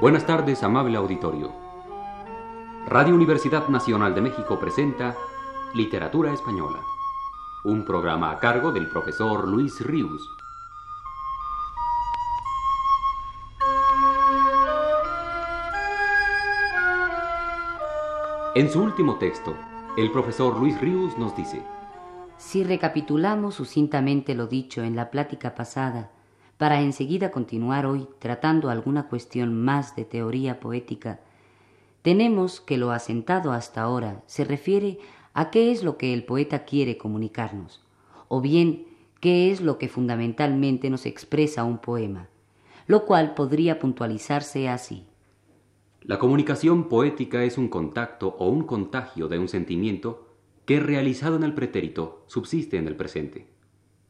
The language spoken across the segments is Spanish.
Buenas tardes, amable auditorio. Radio Universidad Nacional de México presenta Literatura Española, un programa a cargo del profesor Luis Ríos. En su último texto, el profesor Luis Ríos nos dice, Si recapitulamos sucintamente lo dicho en la plática pasada, para enseguida continuar hoy tratando alguna cuestión más de teoría poética, tenemos que lo asentado hasta ahora se refiere a qué es lo que el poeta quiere comunicarnos, o bien qué es lo que fundamentalmente nos expresa un poema, lo cual podría puntualizarse así. La comunicación poética es un contacto o un contagio de un sentimiento que realizado en el pretérito subsiste en el presente,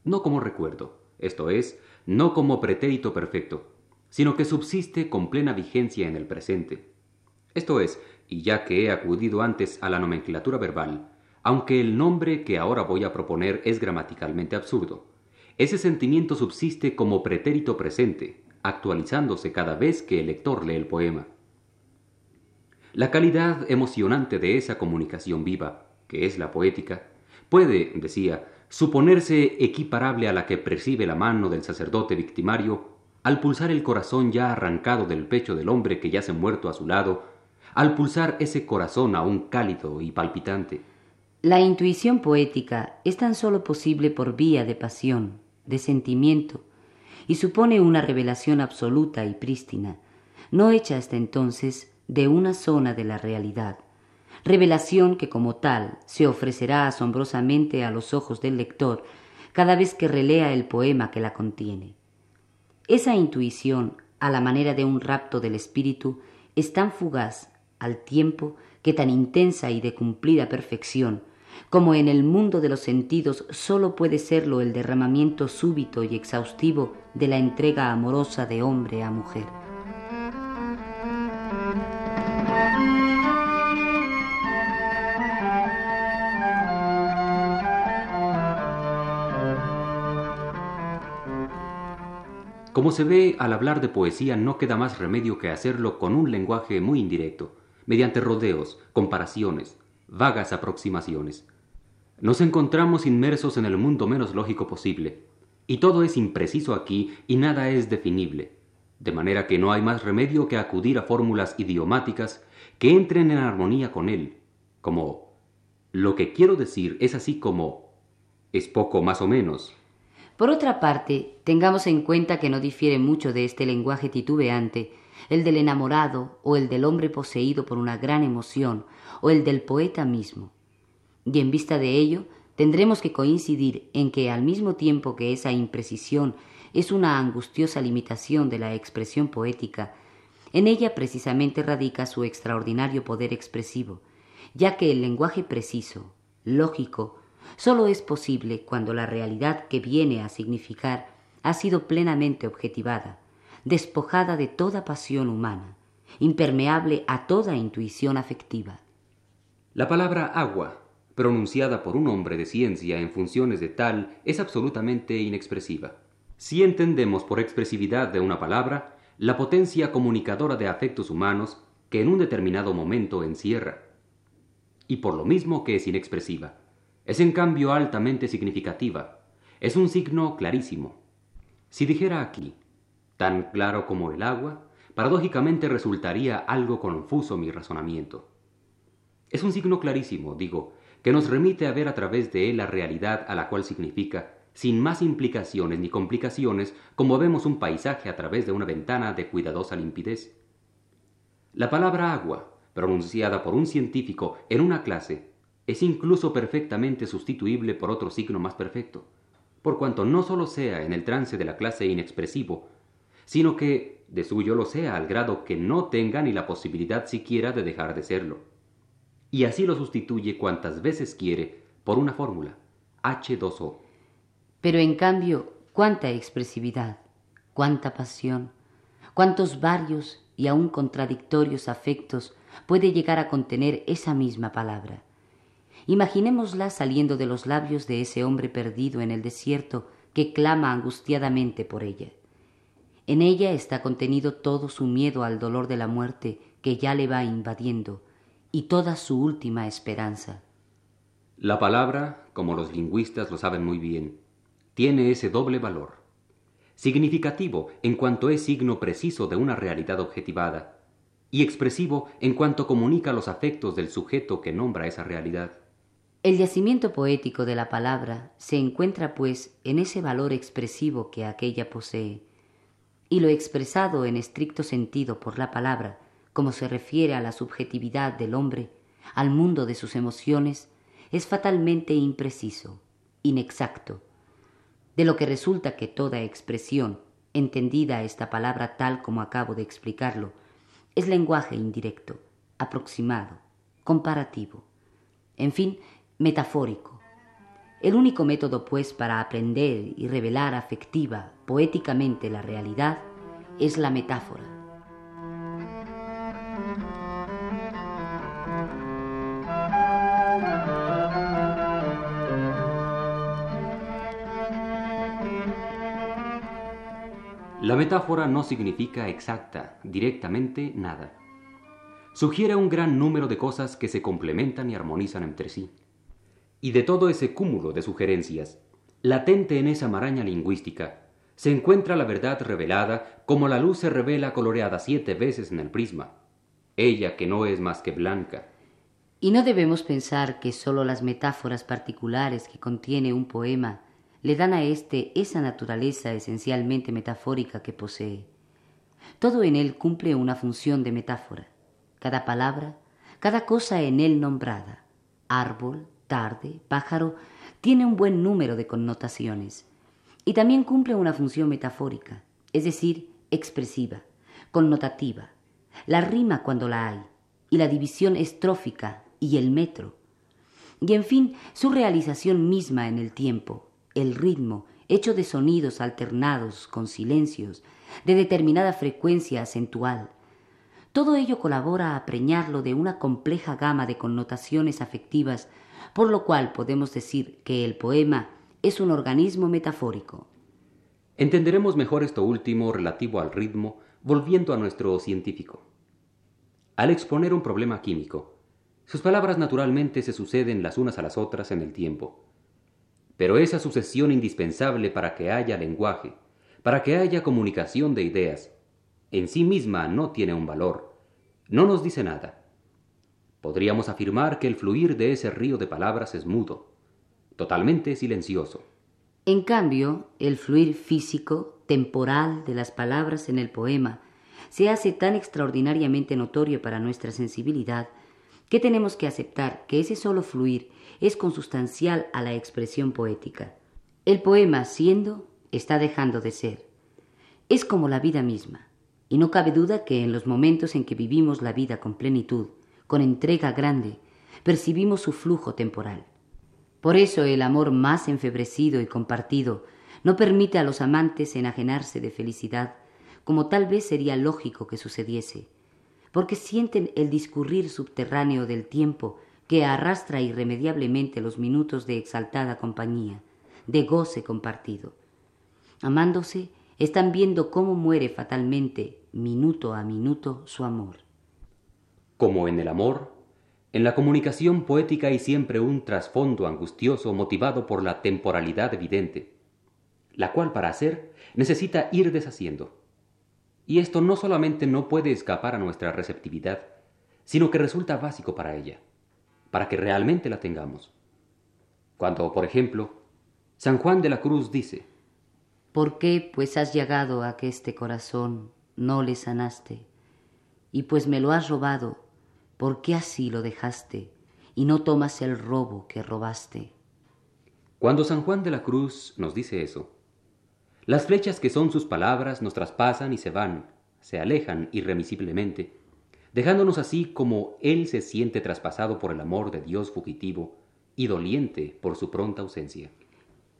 no como recuerdo, esto es, no como pretérito perfecto, sino que subsiste con plena vigencia en el presente. Esto es, y ya que he acudido antes a la nomenclatura verbal, aunque el nombre que ahora voy a proponer es gramaticalmente absurdo, ese sentimiento subsiste como pretérito presente, actualizándose cada vez que el lector lee el poema. La calidad emocionante de esa comunicación viva, que es la poética, puede, decía, suponerse equiparable a la que percibe la mano del sacerdote victimario al pulsar el corazón ya arrancado del pecho del hombre que yace muerto a su lado, al pulsar ese corazón aún cálido y palpitante. La intuición poética es tan solo posible por vía de pasión, de sentimiento, y supone una revelación absoluta y prístina, no hecha hasta entonces de una zona de la realidad revelación que como tal se ofrecerá asombrosamente a los ojos del lector cada vez que relea el poema que la contiene. Esa intuición, a la manera de un rapto del espíritu, es tan fugaz al tiempo que tan intensa y de cumplida perfección, como en el mundo de los sentidos sólo puede serlo el derramamiento súbito y exhaustivo de la entrega amorosa de hombre a mujer. Como se ve, al hablar de poesía no queda más remedio que hacerlo con un lenguaje muy indirecto, mediante rodeos, comparaciones, vagas aproximaciones. Nos encontramos inmersos en el mundo menos lógico posible, y todo es impreciso aquí y nada es definible, de manera que no hay más remedio que acudir a fórmulas idiomáticas que entren en armonía con él, como lo que quiero decir es así como es poco más o menos, por otra parte, tengamos en cuenta que no difiere mucho de este lenguaje titubeante el del enamorado o el del hombre poseído por una gran emoción o el del poeta mismo. Y en vista de ello, tendremos que coincidir en que al mismo tiempo que esa imprecisión es una angustiosa limitación de la expresión poética, en ella precisamente radica su extraordinario poder expresivo, ya que el lenguaje preciso, lógico, solo es posible cuando la realidad que viene a significar ha sido plenamente objetivada, despojada de toda pasión humana, impermeable a toda intuición afectiva. La palabra agua, pronunciada por un hombre de ciencia en funciones de tal, es absolutamente inexpresiva. Si entendemos por expresividad de una palabra la potencia comunicadora de afectos humanos que en un determinado momento encierra, y por lo mismo que es inexpresiva. Es en cambio altamente significativa. Es un signo clarísimo. Si dijera aquí, tan claro como el agua, paradójicamente resultaría algo confuso mi razonamiento. Es un signo clarísimo, digo, que nos remite a ver a través de él la realidad a la cual significa, sin más implicaciones ni complicaciones, como vemos un paisaje a través de una ventana de cuidadosa limpidez. La palabra agua, pronunciada por un científico en una clase, es incluso perfectamente sustituible por otro signo más perfecto, por cuanto no sólo sea en el trance de la clase inexpresivo, sino que de suyo lo sea al grado que no tenga ni la posibilidad siquiera de dejar de serlo. Y así lo sustituye cuantas veces quiere por una fórmula, H2O. Pero en cambio, cuánta expresividad, cuánta pasión, cuántos varios y aún contradictorios afectos puede llegar a contener esa misma palabra. Imaginémosla saliendo de los labios de ese hombre perdido en el desierto que clama angustiadamente por ella. En ella está contenido todo su miedo al dolor de la muerte que ya le va invadiendo y toda su última esperanza. La palabra, como los lingüistas lo saben muy bien, tiene ese doble valor. Significativo en cuanto es signo preciso de una realidad objetivada y expresivo en cuanto comunica los afectos del sujeto que nombra esa realidad. El yacimiento poético de la palabra se encuentra, pues, en ese valor expresivo que aquella posee, y lo expresado en estricto sentido por la palabra, como se refiere a la subjetividad del hombre, al mundo de sus emociones, es fatalmente impreciso, inexacto, de lo que resulta que toda expresión, entendida esta palabra tal como acabo de explicarlo, es lenguaje indirecto, aproximado, comparativo, en fin, metafórico. El único método, pues, para aprender y revelar afectiva, poéticamente la realidad, es la metáfora. La metáfora no significa exacta, directamente nada. Sugiere un gran número de cosas que se complementan y armonizan entre sí. Y de todo ese cúmulo de sugerencias, latente en esa maraña lingüística, se encuentra la verdad revelada como la luz se revela coloreada siete veces en el prisma, ella que no es más que blanca. Y no debemos pensar que sólo las metáforas particulares que contiene un poema le dan a éste esa naturaleza esencialmente metafórica que posee. Todo en él cumple una función de metáfora. Cada palabra, cada cosa en él nombrada, árbol, tarde, pájaro, tiene un buen número de connotaciones y también cumple una función metafórica, es decir, expresiva, connotativa, la rima cuando la hay, y la división estrófica y el metro, y en fin su realización misma en el tiempo, el ritmo, hecho de sonidos alternados con silencios, de determinada frecuencia acentual. Todo ello colabora a preñarlo de una compleja gama de connotaciones afectivas por lo cual podemos decir que el poema es un organismo metafórico. Entenderemos mejor esto último relativo al ritmo volviendo a nuestro científico. Al exponer un problema químico, sus palabras naturalmente se suceden las unas a las otras en el tiempo. Pero esa sucesión indispensable para que haya lenguaje, para que haya comunicación de ideas, en sí misma no tiene un valor, no nos dice nada podríamos afirmar que el fluir de ese río de palabras es mudo, totalmente silencioso. En cambio, el fluir físico, temporal de las palabras en el poema se hace tan extraordinariamente notorio para nuestra sensibilidad que tenemos que aceptar que ese solo fluir es consustancial a la expresión poética. El poema, siendo, está dejando de ser. Es como la vida misma, y no cabe duda que en los momentos en que vivimos la vida con plenitud, con entrega grande, percibimos su flujo temporal. Por eso el amor más enfebrecido y compartido no permite a los amantes enajenarse de felicidad, como tal vez sería lógico que sucediese, porque sienten el discurrir subterráneo del tiempo que arrastra irremediablemente los minutos de exaltada compañía, de goce compartido. Amándose, están viendo cómo muere fatalmente, minuto a minuto, su amor. Como en el amor, en la comunicación poética hay siempre un trasfondo angustioso motivado por la temporalidad evidente, la cual para hacer necesita ir deshaciendo. Y esto no solamente no puede escapar a nuestra receptividad, sino que resulta básico para ella, para que realmente la tengamos. Cuando, por ejemplo, San Juan de la Cruz dice, ¿Por qué pues has llegado a que este corazón no le sanaste? Y pues me lo has robado, ¿Por qué así lo dejaste y no tomas el robo que robaste? Cuando San Juan de la Cruz nos dice eso, las flechas que son sus palabras nos traspasan y se van, se alejan irremisiblemente, dejándonos así como él se siente traspasado por el amor de Dios fugitivo y doliente por su pronta ausencia.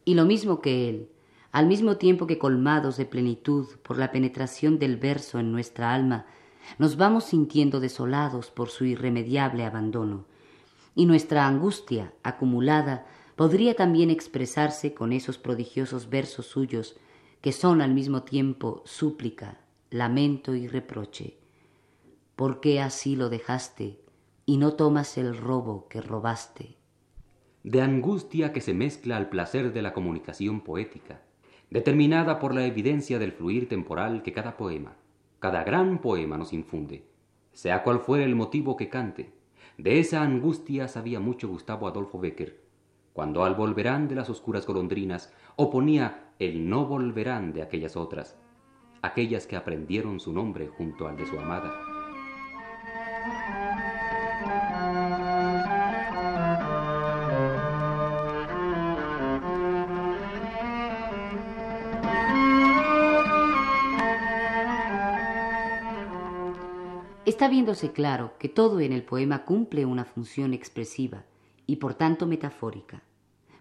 Y lo mismo que él, al mismo tiempo que colmados de plenitud por la penetración del verso en nuestra alma, nos vamos sintiendo desolados por su irremediable abandono, y nuestra angustia acumulada podría también expresarse con esos prodigiosos versos suyos que son al mismo tiempo súplica, lamento y reproche. ¿Por qué así lo dejaste y no tomas el robo que robaste? De angustia que se mezcla al placer de la comunicación poética, determinada por la evidencia del fluir temporal que cada poema, cada gran poema nos infunde, sea cual fuera el motivo que cante. De esa angustia sabía mucho Gustavo Adolfo Becker, cuando al volverán de las oscuras golondrinas oponía el no volverán de aquellas otras, aquellas que aprendieron su nombre junto al de su amada. Viéndose claro que todo en el poema cumple una función expresiva y por tanto metafórica.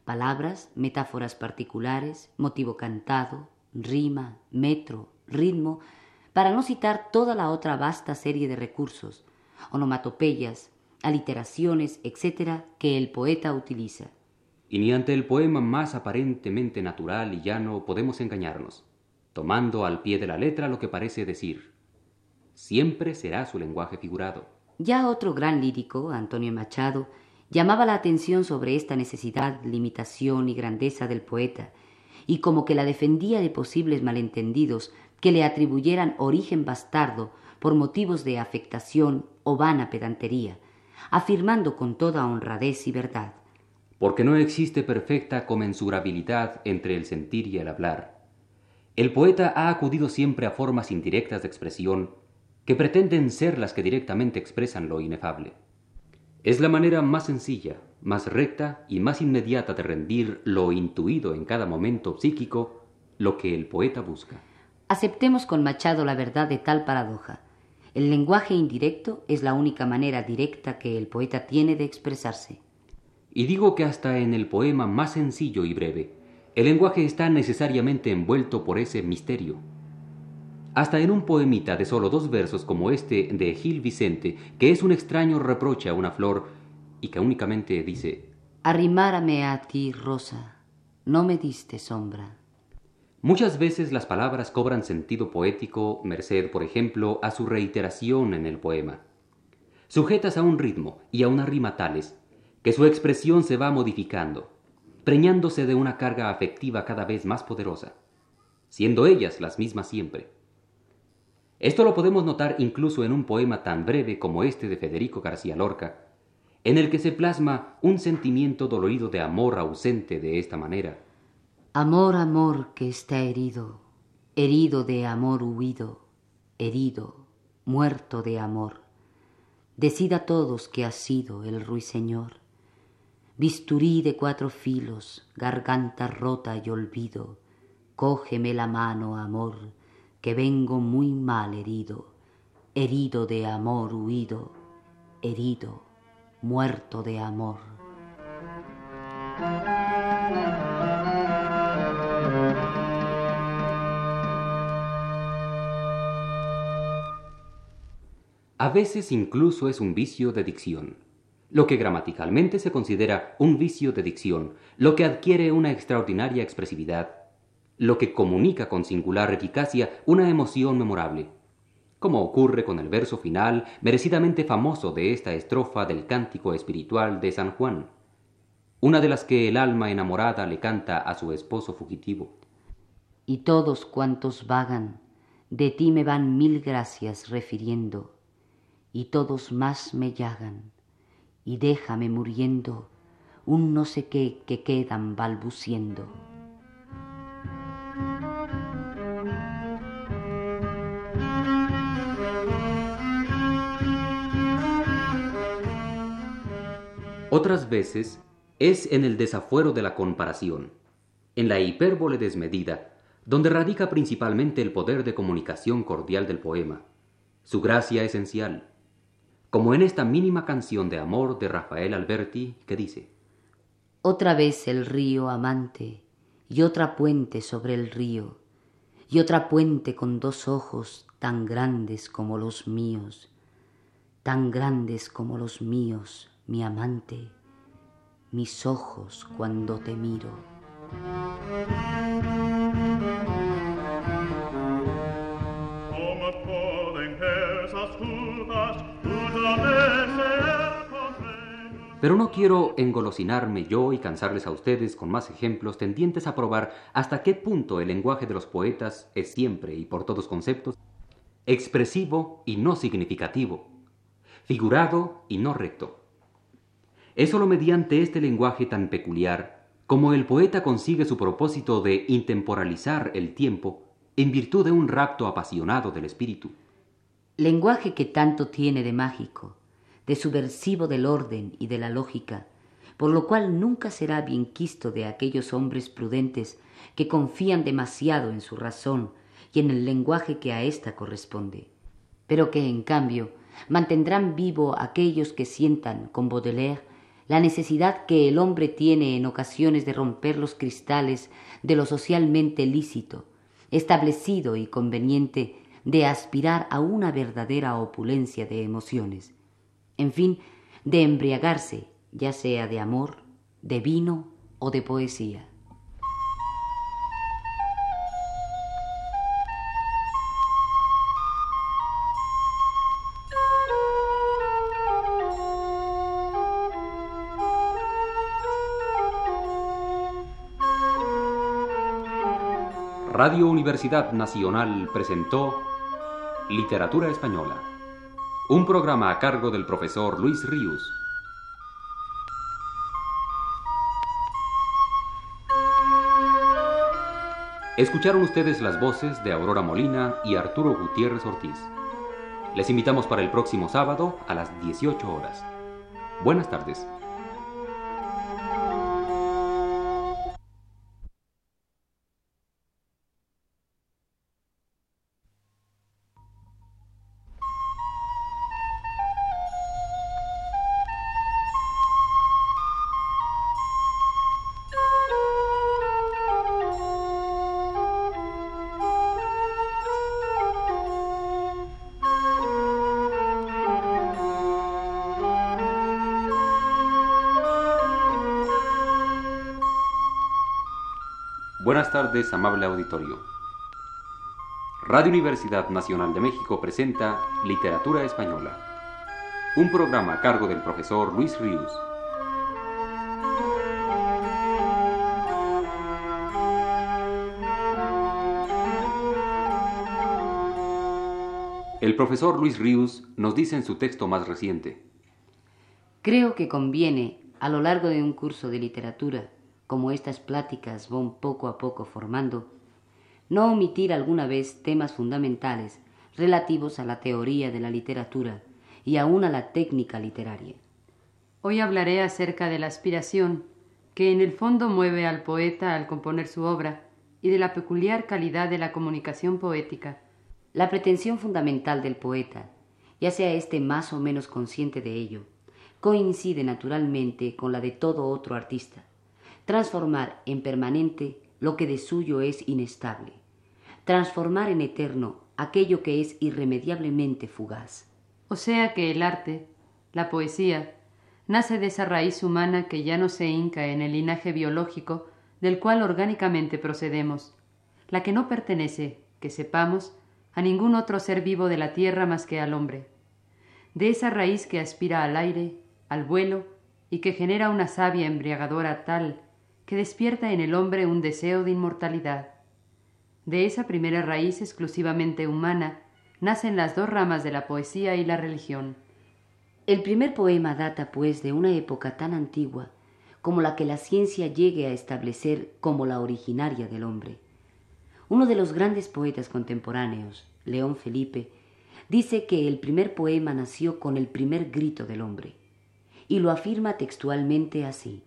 Palabras, metáforas particulares, motivo cantado, rima, metro, ritmo, para no citar toda la otra vasta serie de recursos, onomatopeyas, aliteraciones, etc., que el poeta utiliza. Y ni ante el poema más aparentemente natural y llano podemos engañarnos, tomando al pie de la letra lo que parece decir. Siempre será su lenguaje figurado. Ya otro gran lírico, Antonio Machado, llamaba la atención sobre esta necesidad, limitación y grandeza del poeta, y como que la defendía de posibles malentendidos que le atribuyeran origen bastardo por motivos de afectación o vana pedantería, afirmando con toda honradez y verdad. Porque no existe perfecta comensurabilidad entre el sentir y el hablar. El poeta ha acudido siempre a formas indirectas de expresión que pretenden ser las que directamente expresan lo inefable. Es la manera más sencilla, más recta y más inmediata de rendir lo intuido en cada momento psíquico lo que el poeta busca. Aceptemos con Machado la verdad de tal paradoja. El lenguaje indirecto es la única manera directa que el poeta tiene de expresarse. Y digo que hasta en el poema más sencillo y breve, el lenguaje está necesariamente envuelto por ese misterio. Hasta en un poemita de solo dos versos como este de Gil Vicente, que es un extraño reproche a una flor y que únicamente dice Arrimárame a ti, rosa, no me diste sombra. Muchas veces las palabras cobran sentido poético, merced, por ejemplo, a su reiteración en el poema, sujetas a un ritmo y a una rima tales que su expresión se va modificando, preñándose de una carga afectiva cada vez más poderosa, siendo ellas las mismas siempre. Esto lo podemos notar incluso en un poema tan breve como este de Federico García Lorca, en el que se plasma un sentimiento dolorido de amor ausente de esta manera. Amor, amor que está herido, herido de amor huido, herido, muerto de amor. Decida todos que ha sido el ruiseñor. Bisturí de cuatro filos, garganta rota y olvido, cógeme la mano, amor, que vengo muy mal herido, herido de amor huido, herido, muerto de amor. A veces incluso es un vicio de dicción, lo que gramaticalmente se considera un vicio de dicción, lo que adquiere una extraordinaria expresividad lo que comunica con singular eficacia una emoción memorable, como ocurre con el verso final merecidamente famoso de esta estrofa del cántico espiritual de San Juan, una de las que el alma enamorada le canta a su esposo fugitivo. Y todos cuantos vagan, de ti me van mil gracias refiriendo, y todos más me llagan, y déjame muriendo un no sé qué que quedan balbuciendo. Otras veces es en el desafuero de la comparación, en la hipérbole desmedida, donde radica principalmente el poder de comunicación cordial del poema, su gracia esencial, como en esta mínima canción de amor de Rafael Alberti que dice Otra vez el río amante y otra puente sobre el río y otra puente con dos ojos tan grandes como los míos, tan grandes como los míos, mi amante, mis ojos cuando te miro. Pero no quiero engolosinarme yo y cansarles a ustedes con más ejemplos tendientes a probar hasta qué punto el lenguaje de los poetas es siempre y por todos conceptos expresivo y no significativo, figurado y no recto, es sólo mediante este lenguaje tan peculiar como el poeta consigue su propósito de intemporalizar el tiempo en virtud de un rapto apasionado del espíritu. Lenguaje que tanto tiene de mágico, de subversivo del orden y de la lógica, por lo cual nunca será bien quisto de aquellos hombres prudentes que confían demasiado en su razón y en el lenguaje que a ésta corresponde, pero que en cambio mantendrán vivo aquellos que sientan con Baudelaire la necesidad que el hombre tiene en ocasiones de romper los cristales de lo socialmente lícito, establecido y conveniente de aspirar a una verdadera opulencia de emociones, en fin, de embriagarse, ya sea de amor, de vino o de poesía. Radio Universidad Nacional presentó Literatura Española un programa a cargo del profesor Luis Ríos. Escucharon ustedes las voces de Aurora Molina y Arturo Gutiérrez Ortiz. Les invitamos para el próximo sábado a las 18 horas. Buenas tardes. Amable auditorio. Radio Universidad Nacional de México presenta Literatura Española, un programa a cargo del profesor Luis Ríos. El profesor Luis Ríos nos dice en su texto más reciente. Creo que conviene, a lo largo de un curso de literatura, como estas pláticas van poco a poco formando, no omitir alguna vez temas fundamentales relativos a la teoría de la literatura y aún a la técnica literaria. Hoy hablaré acerca de la aspiración que en el fondo mueve al poeta al componer su obra y de la peculiar calidad de la comunicación poética. La pretensión fundamental del poeta, ya sea éste más o menos consciente de ello, coincide naturalmente con la de todo otro artista transformar en permanente lo que de suyo es inestable, transformar en eterno aquello que es irremediablemente fugaz. O sea que el arte, la poesía, nace de esa raíz humana que ya no se hinca en el linaje biológico del cual orgánicamente procedemos, la que no pertenece, que sepamos, a ningún otro ser vivo de la tierra más que al hombre, de esa raíz que aspira al aire, al vuelo, y que genera una savia embriagadora tal que despierta en el hombre un deseo de inmortalidad. De esa primera raíz exclusivamente humana nacen las dos ramas de la poesía y la religión. El primer poema data, pues, de una época tan antigua como la que la ciencia llegue a establecer como la originaria del hombre. Uno de los grandes poetas contemporáneos, León Felipe, dice que el primer poema nació con el primer grito del hombre, y lo afirma textualmente así.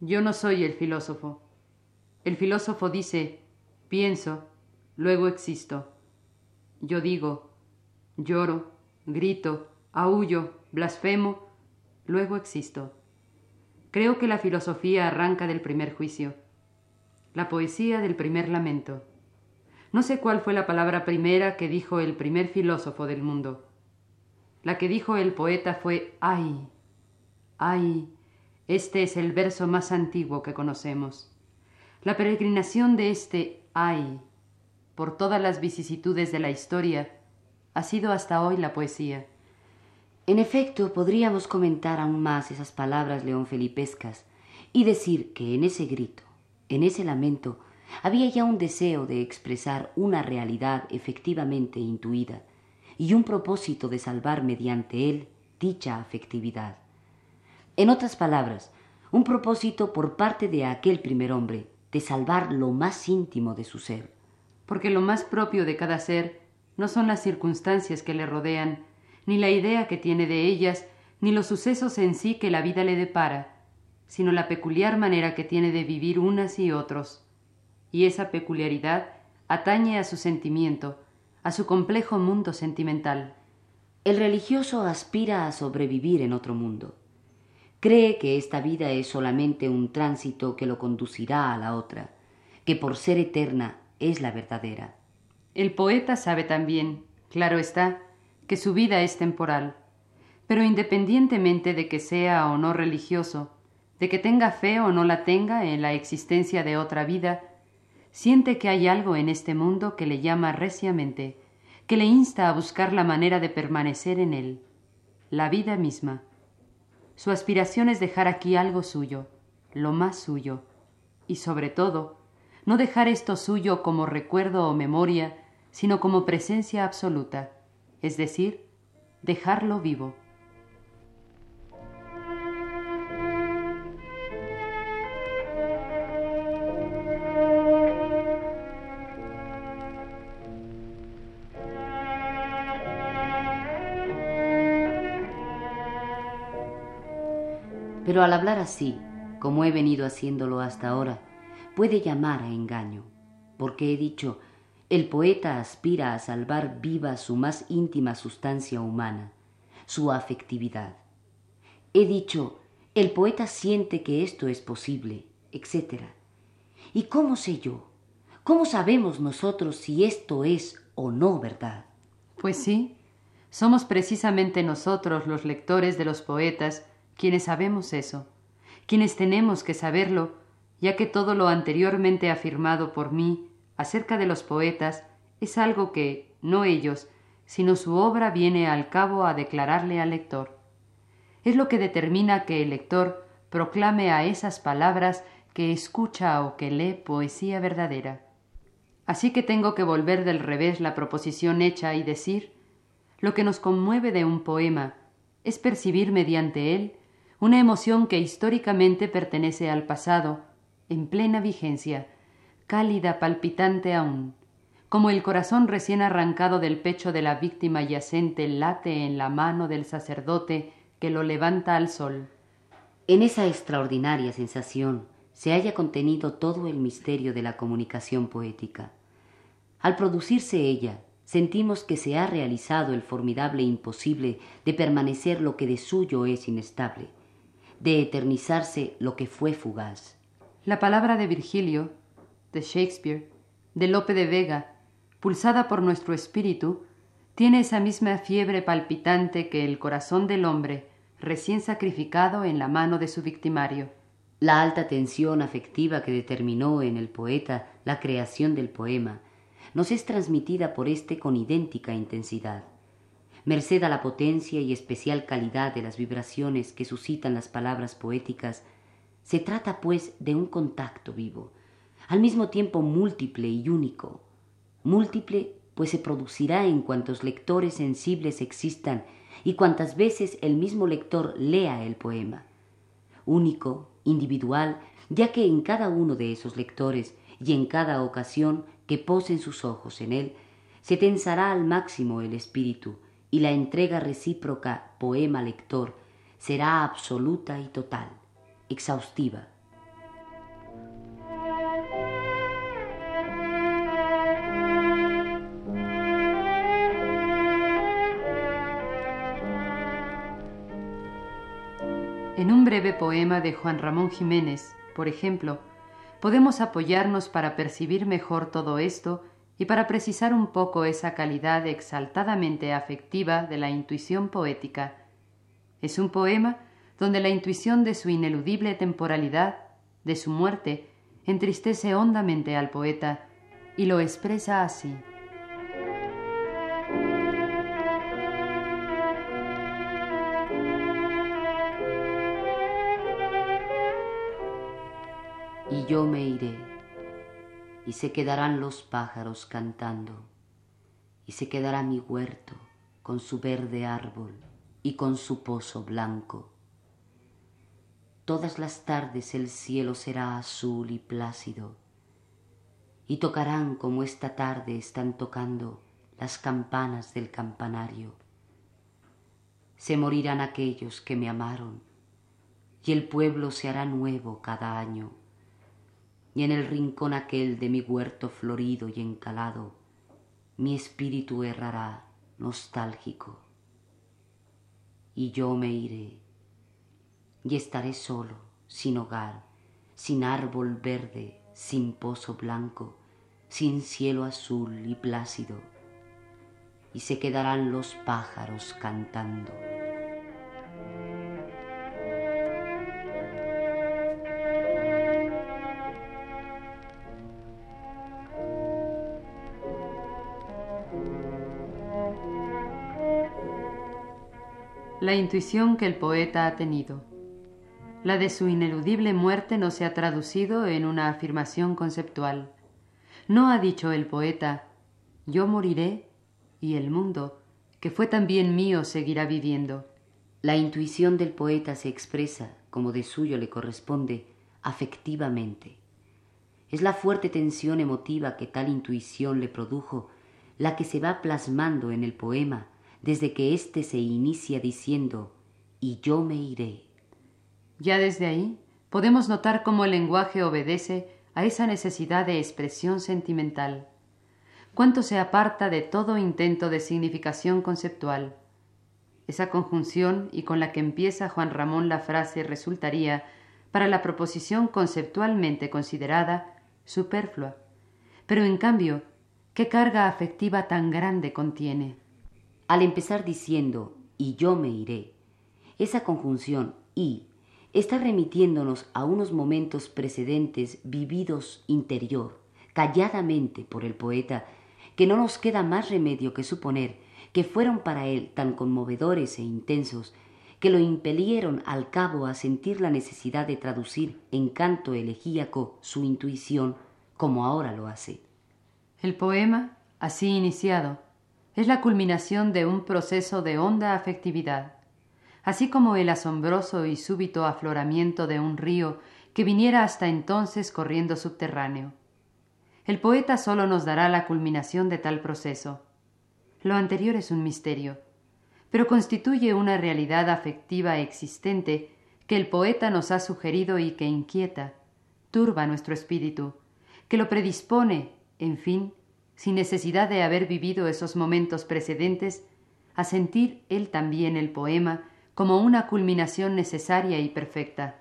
Yo no soy el filósofo. El filósofo dice, pienso, luego existo. Yo digo, lloro, grito, aullo, blasfemo, luego existo. Creo que la filosofía arranca del primer juicio, la poesía del primer lamento. No sé cuál fue la palabra primera que dijo el primer filósofo del mundo. La que dijo el poeta fue ay, ay, este es el verso más antiguo que conocemos. La peregrinación de este ay por todas las vicisitudes de la historia ha sido hasta hoy la poesía. En efecto, podríamos comentar aún más esas palabras león felipescas y decir que en ese grito, en ese lamento, había ya un deseo de expresar una realidad efectivamente intuida y un propósito de salvar mediante él dicha afectividad. En otras palabras, un propósito por parte de aquel primer hombre de salvar lo más íntimo de su ser. Porque lo más propio de cada ser no son las circunstancias que le rodean, ni la idea que tiene de ellas, ni los sucesos en sí que la vida le depara, sino la peculiar manera que tiene de vivir unas y otros. Y esa peculiaridad atañe a su sentimiento, a su complejo mundo sentimental. El religioso aspira a sobrevivir en otro mundo. Cree que esta vida es solamente un tránsito que lo conducirá a la otra, que por ser eterna es la verdadera. El poeta sabe también, claro está, que su vida es temporal, pero independientemente de que sea o no religioso, de que tenga fe o no la tenga en la existencia de otra vida, siente que hay algo en este mundo que le llama reciamente, que le insta a buscar la manera de permanecer en él, la vida misma. Su aspiración es dejar aquí algo suyo, lo más suyo, y sobre todo, no dejar esto suyo como recuerdo o memoria, sino como presencia absoluta, es decir, dejarlo vivo. Pero al hablar así, como he venido haciéndolo hasta ahora, puede llamar a engaño, porque he dicho, el poeta aspira a salvar viva su más íntima sustancia humana, su afectividad. He dicho, el poeta siente que esto es posible, etc. ¿Y cómo sé yo? ¿Cómo sabemos nosotros si esto es o no verdad? Pues sí, somos precisamente nosotros los lectores de los poetas quienes sabemos eso, quienes tenemos que saberlo, ya que todo lo anteriormente afirmado por mí acerca de los poetas es algo que, no ellos, sino su obra viene al cabo a declararle al lector. Es lo que determina que el lector proclame a esas palabras que escucha o que lee poesía verdadera. Así que tengo que volver del revés la proposición hecha y decir lo que nos conmueve de un poema es percibir mediante él una emoción que históricamente pertenece al pasado, en plena vigencia, cálida, palpitante aún, como el corazón recién arrancado del pecho de la víctima yacente late en la mano del sacerdote que lo levanta al sol. En esa extraordinaria sensación se halla contenido todo el misterio de la comunicación poética. Al producirse ella, sentimos que se ha realizado el formidable imposible de permanecer lo que de suyo es inestable, de eternizarse lo que fue fugaz. La palabra de Virgilio, de Shakespeare, de Lope de Vega, pulsada por nuestro espíritu, tiene esa misma fiebre palpitante que el corazón del hombre recién sacrificado en la mano de su victimario. La alta tensión afectiva que determinó en el poeta la creación del poema nos es transmitida por éste con idéntica intensidad merced a la potencia y especial calidad de las vibraciones que suscitan las palabras poéticas, se trata pues de un contacto vivo, al mismo tiempo múltiple y único. Múltiple pues se producirá en cuantos lectores sensibles existan y cuantas veces el mismo lector lea el poema. Único, individual, ya que en cada uno de esos lectores y en cada ocasión que posen sus ojos en él, se tensará al máximo el espíritu, y la entrega recíproca poema-lector será absoluta y total, exhaustiva. En un breve poema de Juan Ramón Jiménez, por ejemplo, podemos apoyarnos para percibir mejor todo esto y para precisar un poco esa calidad exaltadamente afectiva de la intuición poética. Es un poema donde la intuición de su ineludible temporalidad, de su muerte, entristece hondamente al poeta y lo expresa así. Y yo me iré y se quedarán los pájaros cantando, y se quedará mi huerto con su verde árbol y con su pozo blanco. Todas las tardes el cielo será azul y plácido, y tocarán como esta tarde están tocando las campanas del campanario. Se morirán aquellos que me amaron, y el pueblo se hará nuevo cada año, y en el rincón aquel de mi huerto florido y encalado, mi espíritu errará nostálgico, y yo me iré, y estaré solo, sin hogar, sin árbol verde, sin pozo blanco, sin cielo azul y plácido, y se quedarán los pájaros cantando. La intuición que el poeta ha tenido. La de su ineludible muerte no se ha traducido en una afirmación conceptual. No ha dicho el poeta, yo moriré y el mundo, que fue también mío, seguirá viviendo. La intuición del poeta se expresa, como de suyo le corresponde, afectivamente. Es la fuerte tensión emotiva que tal intuición le produjo la que se va plasmando en el poema desde que éste se inicia diciendo y yo me iré. Ya desde ahí podemos notar cómo el lenguaje obedece a esa necesidad de expresión sentimental cuánto se aparta de todo intento de significación conceptual. Esa conjunción y con la que empieza Juan Ramón la frase resultaría, para la proposición conceptualmente considerada, superflua. Pero en cambio, ¿qué carga afectiva tan grande contiene? Al empezar diciendo y yo me iré, esa conjunción y está remitiéndonos a unos momentos precedentes vividos interior, calladamente por el poeta que no nos queda más remedio que suponer que fueron para él tan conmovedores e intensos que lo impelieron al cabo a sentir la necesidad de traducir en canto elegíaco su intuición como ahora lo hace. El poema, así iniciado, es la culminación de un proceso de honda afectividad, así como el asombroso y súbito afloramiento de un río que viniera hasta entonces corriendo subterráneo. El poeta solo nos dará la culminación de tal proceso. Lo anterior es un misterio, pero constituye una realidad afectiva existente que el poeta nos ha sugerido y que inquieta, turba nuestro espíritu, que lo predispone, en fin, sin necesidad de haber vivido esos momentos precedentes, a sentir él también el poema como una culminación necesaria y perfecta.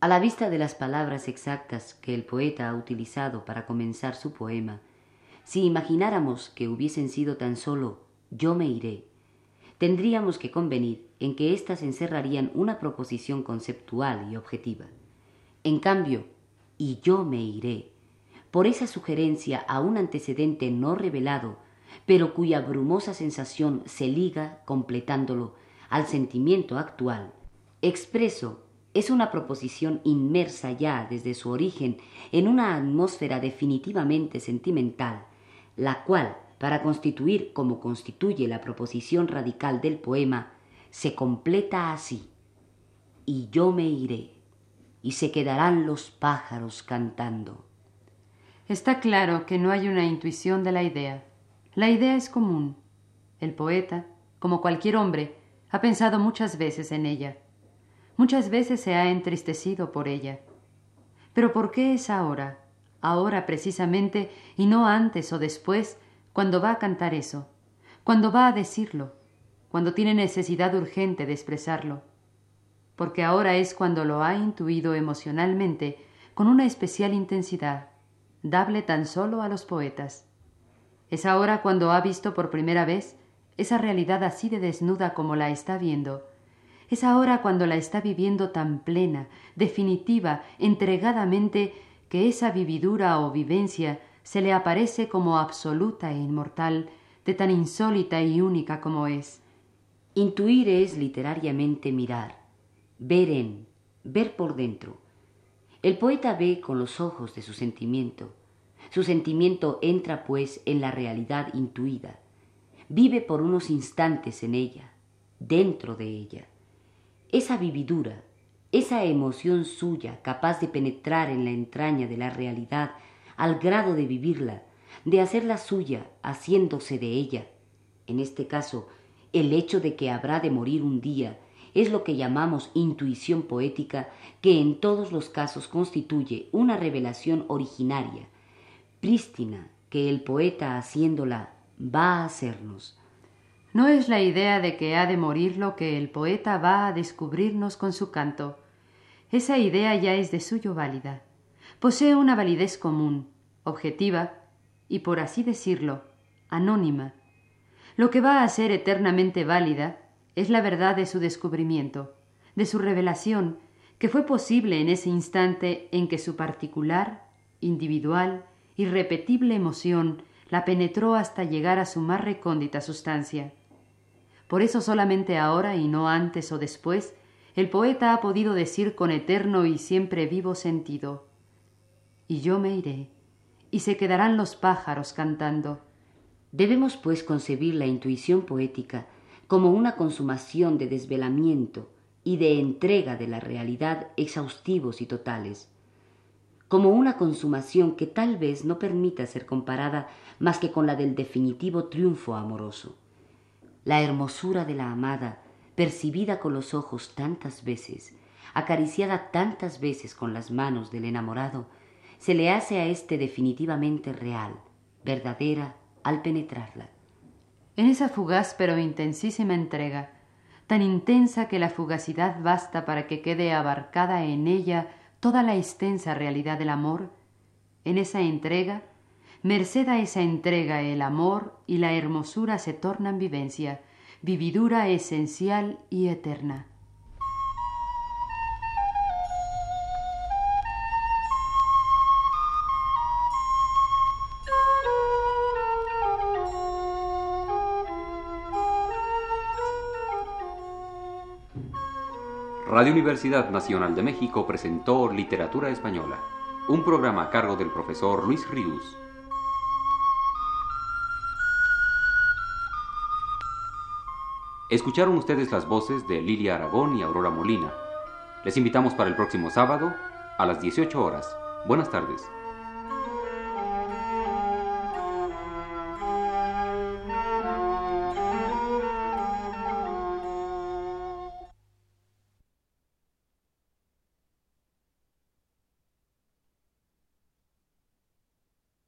A la vista de las palabras exactas que el poeta ha utilizado para comenzar su poema, si imagináramos que hubiesen sido tan solo yo me iré, tendríamos que convenir en que éstas encerrarían una proposición conceptual y objetiva. En cambio, y yo me iré, por esa sugerencia a un antecedente no revelado, pero cuya brumosa sensación se liga, completándolo, al sentimiento actual, expreso es una proposición inmersa ya desde su origen en una atmósfera definitivamente sentimental, la cual, para constituir como constituye la proposición radical del poema, se completa así. Y yo me iré, y se quedarán los pájaros cantando. Está claro que no hay una intuición de la idea. La idea es común. El poeta, como cualquier hombre, ha pensado muchas veces en ella Muchas veces se ha entristecido por ella. Pero ¿por qué es ahora, ahora precisamente, y no antes o después, cuando va a cantar eso, cuando va a decirlo, cuando tiene necesidad urgente de expresarlo? Porque ahora es cuando lo ha intuido emocionalmente con una especial intensidad, dable tan solo a los poetas. Es ahora cuando ha visto por primera vez esa realidad así de desnuda como la está viendo, es ahora cuando la está viviendo tan plena, definitiva, entregadamente, que esa vividura o vivencia se le aparece como absoluta e inmortal, de tan insólita y única como es. Intuir es literariamente mirar, ver en, ver por dentro. El poeta ve con los ojos de su sentimiento. Su sentimiento entra, pues, en la realidad intuida. Vive por unos instantes en ella, dentro de ella. Esa vividura, esa emoción suya capaz de penetrar en la entraña de la realidad al grado de vivirla, de hacerla suya, haciéndose de ella. En este caso, el hecho de que habrá de morir un día es lo que llamamos intuición poética, que en todos los casos constituye una revelación originaria, prístina, que el poeta haciéndola va a hacernos. No es la idea de que ha de morir lo que el poeta va a descubrirnos con su canto. Esa idea ya es de suyo válida. Posee una validez común, objetiva y, por así decirlo, anónima. Lo que va a ser eternamente válida es la verdad de su descubrimiento, de su revelación, que fue posible en ese instante en que su particular, individual, irrepetible emoción la penetró hasta llegar a su más recóndita sustancia. Por eso solamente ahora y no antes o después, el poeta ha podido decir con eterno y siempre vivo sentido, y yo me iré, y se quedarán los pájaros cantando. Debemos, pues, concebir la intuición poética como una consumación de desvelamiento y de entrega de la realidad exhaustivos y totales, como una consumación que tal vez no permita ser comparada más que con la del definitivo triunfo amoroso. La hermosura de la amada, percibida con los ojos tantas veces, acariciada tantas veces con las manos del enamorado, se le hace a éste definitivamente real, verdadera al penetrarla en esa fugaz pero intensísima entrega, tan intensa que la fugacidad basta para que quede abarcada en ella toda la extensa realidad del amor, en esa entrega, merced a esa entrega el amor y la hermosura se tornan vivencia, vividura esencial y eterna. Radio Universidad Nacional de México presentó Literatura Española, un programa a cargo del profesor Luis Ríos. Escucharon ustedes las voces de Lilia Aragón y Aurora Molina. Les invitamos para el próximo sábado a las 18 horas. Buenas tardes.